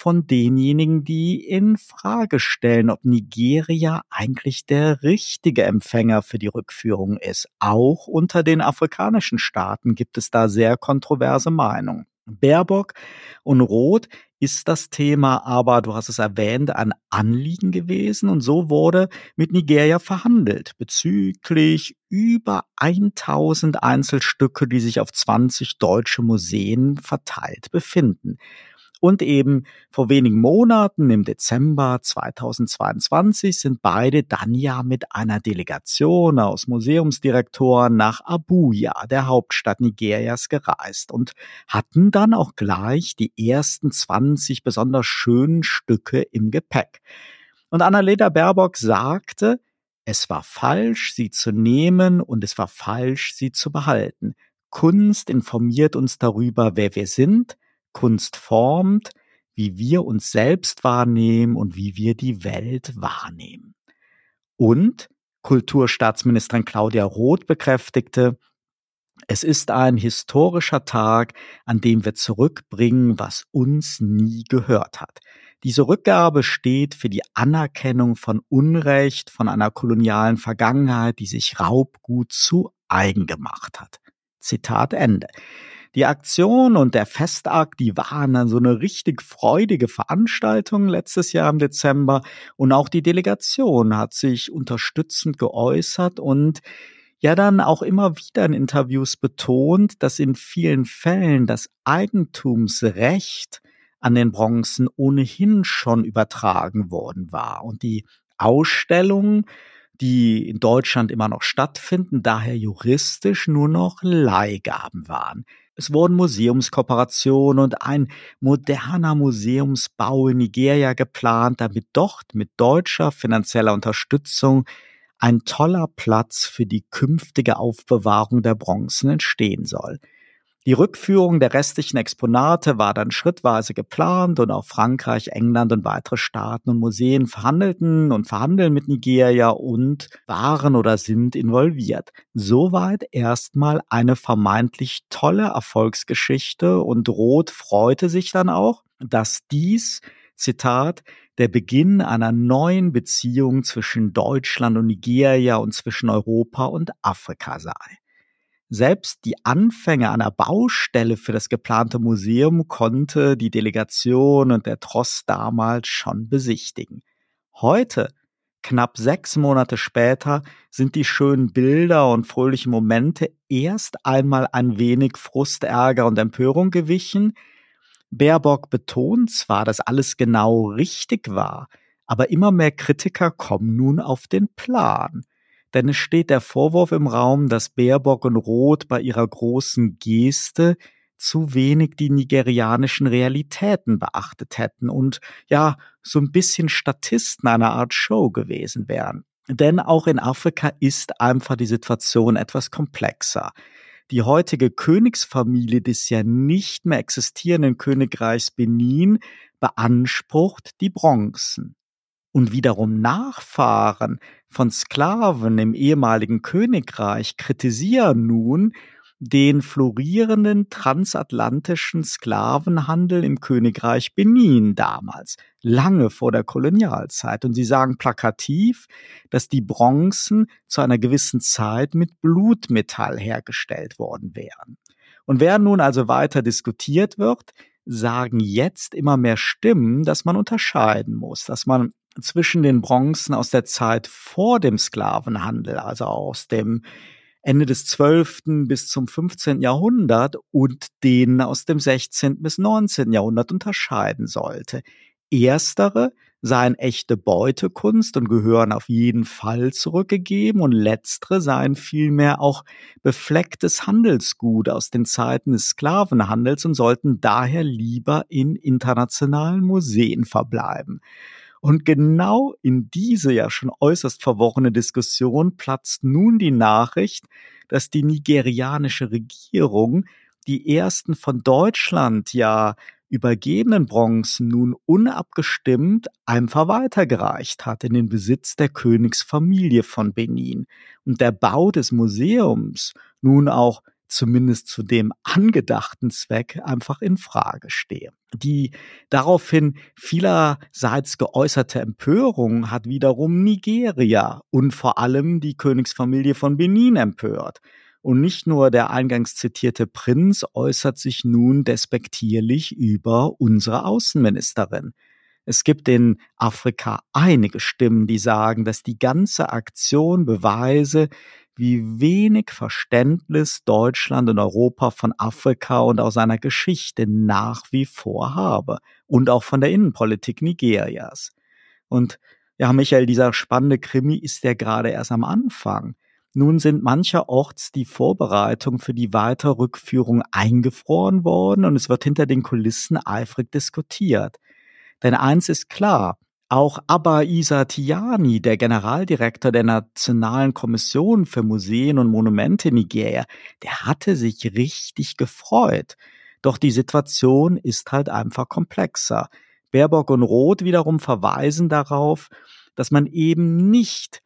von denjenigen, die in Frage stellen, ob Nigeria eigentlich der richtige Empfänger für die Rückführung ist. Auch unter den afrikanischen Staaten gibt es da sehr kontroverse Meinungen. Baerbock und Roth ist das Thema aber, du hast es erwähnt, ein Anliegen gewesen und so wurde mit Nigeria verhandelt bezüglich über 1000 Einzelstücke, die sich auf 20 deutsche Museen verteilt befinden. Und eben vor wenigen Monaten, im Dezember 2022, sind beide dann ja mit einer Delegation aus Museumsdirektoren nach Abuja, der Hauptstadt Nigerias, gereist und hatten dann auch gleich die ersten 20 besonders schönen Stücke im Gepäck. Und Annalena Baerbock sagte, es war falsch, sie zu nehmen und es war falsch, sie zu behalten. Kunst informiert uns darüber, wer wir sind, Kunst formt, wie wir uns selbst wahrnehmen und wie wir die Welt wahrnehmen. Und Kulturstaatsministerin Claudia Roth bekräftigte, es ist ein historischer Tag, an dem wir zurückbringen, was uns nie gehört hat. Diese Rückgabe steht für die Anerkennung von Unrecht, von einer kolonialen Vergangenheit, die sich Raubgut zu eigen gemacht hat. Zitat Ende. Die Aktion und der Festakt, die waren dann so eine richtig freudige Veranstaltung letztes Jahr im Dezember. Und auch die Delegation hat sich unterstützend geäußert und ja dann auch immer wieder in Interviews betont, dass in vielen Fällen das Eigentumsrecht an den Bronzen ohnehin schon übertragen worden war. Und die Ausstellung die in Deutschland immer noch stattfinden, daher juristisch nur noch Leihgaben waren. Es wurden Museumskooperationen und ein moderner Museumsbau in Nigeria geplant, damit dort mit deutscher finanzieller Unterstützung ein toller Platz für die künftige Aufbewahrung der Bronzen entstehen soll. Die Rückführung der restlichen Exponate war dann schrittweise geplant und auch Frankreich, England und weitere Staaten und Museen verhandelten und verhandeln mit Nigeria und waren oder sind involviert. Soweit erstmal eine vermeintlich tolle Erfolgsgeschichte und Roth freute sich dann auch, dass dies Zitat, der Beginn einer neuen Beziehung zwischen Deutschland und Nigeria und zwischen Europa und Afrika sei. Selbst die Anfänge einer Baustelle für das geplante Museum konnte die Delegation und der Tross damals schon besichtigen. Heute, knapp sechs Monate später, sind die schönen Bilder und fröhlichen Momente erst einmal ein wenig Frust, Ärger und Empörung gewichen. Baerbock betont zwar, dass alles genau richtig war, aber immer mehr Kritiker kommen nun auf den Plan denn es steht der Vorwurf im Raum, dass Baerbock und Roth bei ihrer großen Geste zu wenig die nigerianischen Realitäten beachtet hätten und ja, so ein bisschen Statisten einer Art Show gewesen wären. Denn auch in Afrika ist einfach die Situation etwas komplexer. Die heutige Königsfamilie des ja nicht mehr existierenden Königreichs Benin beansprucht die Bronzen und wiederum Nachfahren von Sklaven im ehemaligen Königreich kritisieren nun den florierenden transatlantischen Sklavenhandel im Königreich Benin damals, lange vor der Kolonialzeit. Und sie sagen plakativ, dass die Bronzen zu einer gewissen Zeit mit Blutmetall hergestellt worden wären. Und während nun also weiter diskutiert wird, sagen jetzt immer mehr Stimmen, dass man unterscheiden muss, dass man zwischen den Bronzen aus der Zeit vor dem Sklavenhandel, also aus dem Ende des 12. bis zum 15. Jahrhundert und denen aus dem 16. bis 19. Jahrhundert unterscheiden sollte. Erstere seien echte Beutekunst und gehören auf jeden Fall zurückgegeben und letztere seien vielmehr auch beflecktes Handelsgut aus den Zeiten des Sklavenhandels und sollten daher lieber in internationalen Museen verbleiben. Und genau in diese ja schon äußerst verworrene Diskussion platzt nun die Nachricht, dass die nigerianische Regierung die ersten von Deutschland ja übergebenen Bronzen nun unabgestimmt einfach weitergereicht hat in den Besitz der Königsfamilie von Benin. Und der Bau des Museums nun auch zumindest zu dem angedachten Zweck einfach in Frage stehe. Die daraufhin vielerseits geäußerte Empörung hat wiederum Nigeria und vor allem die Königsfamilie von Benin empört. Und nicht nur der eingangs zitierte Prinz äußert sich nun despektierlich über unsere Außenministerin. Es gibt in Afrika einige Stimmen, die sagen, dass die ganze Aktion beweise, wie wenig Verständnis Deutschland und Europa von Afrika und auch seiner Geschichte nach wie vor habe und auch von der Innenpolitik Nigerias. Und ja, Michael, dieser spannende Krimi ist ja gerade erst am Anfang. Nun sind mancherorts die Vorbereitungen für die weitere Rückführung eingefroren worden und es wird hinter den Kulissen eifrig diskutiert. Denn eins ist klar, auch Abba Isa Tiani, der Generaldirektor der Nationalen Kommission für Museen und Monumente Nigeria, der hatte sich richtig gefreut. Doch die Situation ist halt einfach komplexer. Baerbock und Roth wiederum verweisen darauf, dass man eben nicht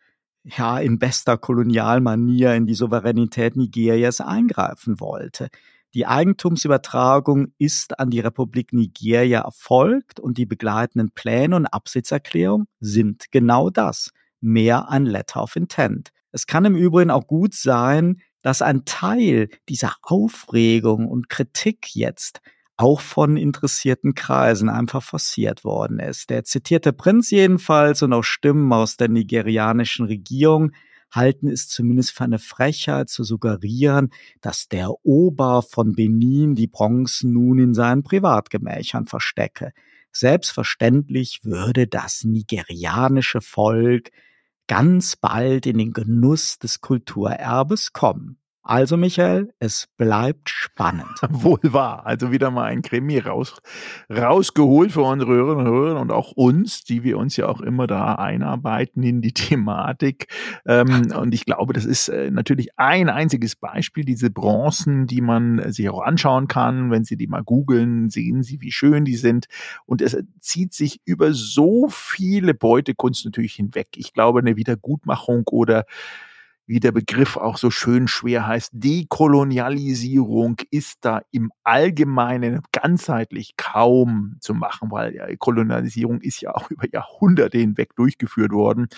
ja, in bester Kolonialmanier in die Souveränität Nigerias eingreifen wollte. Die Eigentumsübertragung ist an die Republik Nigeria erfolgt und die begleitenden Pläne und Absitzerklärung sind genau das, mehr ein Letter of Intent. Es kann im Übrigen auch gut sein, dass ein Teil dieser Aufregung und Kritik jetzt auch von interessierten Kreisen einfach forciert worden ist. Der zitierte Prinz jedenfalls und auch Stimmen aus der nigerianischen Regierung halten es zumindest für eine Frechheit zu suggerieren, dass der Ober von Benin die Bronzen nun in seinen Privatgemächern verstecke. Selbstverständlich würde das nigerianische Volk ganz bald in den Genuss des Kulturerbes kommen. Also Michael, es bleibt spannend. Wohl wahr. Also wieder mal ein Krimi raus, rausgeholt für unsere Hörerinnen und Hörer und auch uns, die wir uns ja auch immer da einarbeiten in die Thematik. Ähm, und ich glaube, das ist äh, natürlich ein einziges Beispiel, diese Bronzen, die man sich auch anschauen kann. Wenn Sie die mal googeln, sehen Sie, wie schön die sind. Und es zieht sich über so viele Beutekunst natürlich hinweg. Ich glaube, eine Wiedergutmachung oder wie der Begriff auch so schön schwer heißt, Dekolonialisierung ist da im Allgemeinen ganzheitlich kaum zu machen, weil ja, Kolonialisierung ist ja auch über Jahrhunderte hinweg durchgeführt worden.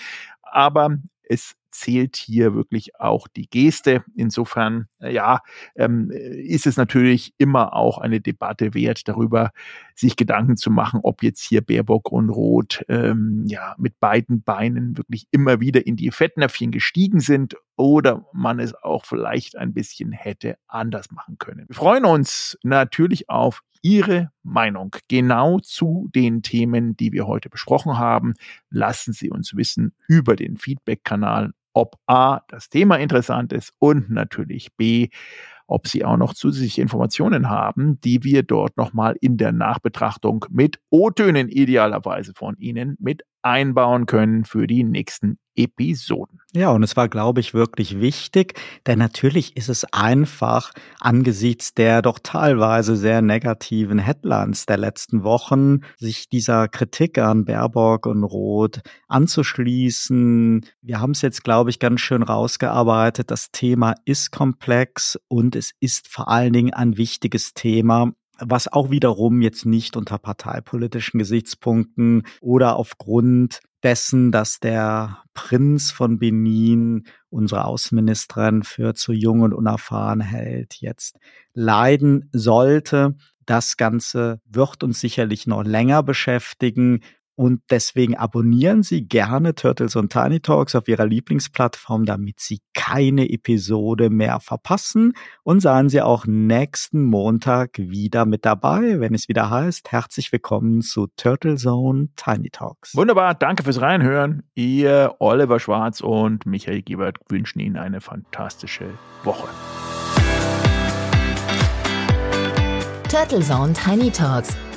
Aber es zählt hier wirklich auch die Geste. Insofern, äh, ja, ähm, ist es natürlich immer auch eine Debatte wert, darüber sich Gedanken zu machen, ob jetzt hier Baerbock und Roth ähm, ja mit beiden Beinen wirklich immer wieder in die Fettnäpfchen gestiegen sind oder man es auch vielleicht ein bisschen hätte anders machen können. Wir freuen uns natürlich auf Ihre Meinung genau zu den Themen, die wir heute besprochen haben. Lassen Sie uns wissen über den Feedback-Kanal ob A, das Thema interessant ist und natürlich B, ob Sie auch noch zusätzliche Informationen haben, die wir dort nochmal in der Nachbetrachtung mit O-Tönen idealerweise von Ihnen mit einbauen können für die nächsten Episoden. Ja, und es war, glaube ich, wirklich wichtig, denn natürlich ist es einfach angesichts der doch teilweise sehr negativen Headlines der letzten Wochen, sich dieser Kritik an Baerbock und Roth anzuschließen. Wir haben es jetzt, glaube ich, ganz schön rausgearbeitet. Das Thema ist komplex und es ist vor allen Dingen ein wichtiges Thema was auch wiederum jetzt nicht unter parteipolitischen Gesichtspunkten oder aufgrund dessen, dass der Prinz von Benin unsere Außenministerin für zu jung und unerfahren hält, jetzt leiden sollte. Das Ganze wird uns sicherlich noch länger beschäftigen. Und deswegen abonnieren Sie gerne Turtles und Tiny Talks auf Ihrer Lieblingsplattform, damit Sie keine Episode mehr verpassen. Und seien Sie auch nächsten Montag wieder mit dabei, wenn es wieder heißt, herzlich willkommen zu Turtle Zone Tiny Talks. Wunderbar, danke fürs Reinhören. Ihr Oliver Schwarz und Michael Gebert wünschen Ihnen eine fantastische Woche. Turtle Zone Tiny Talks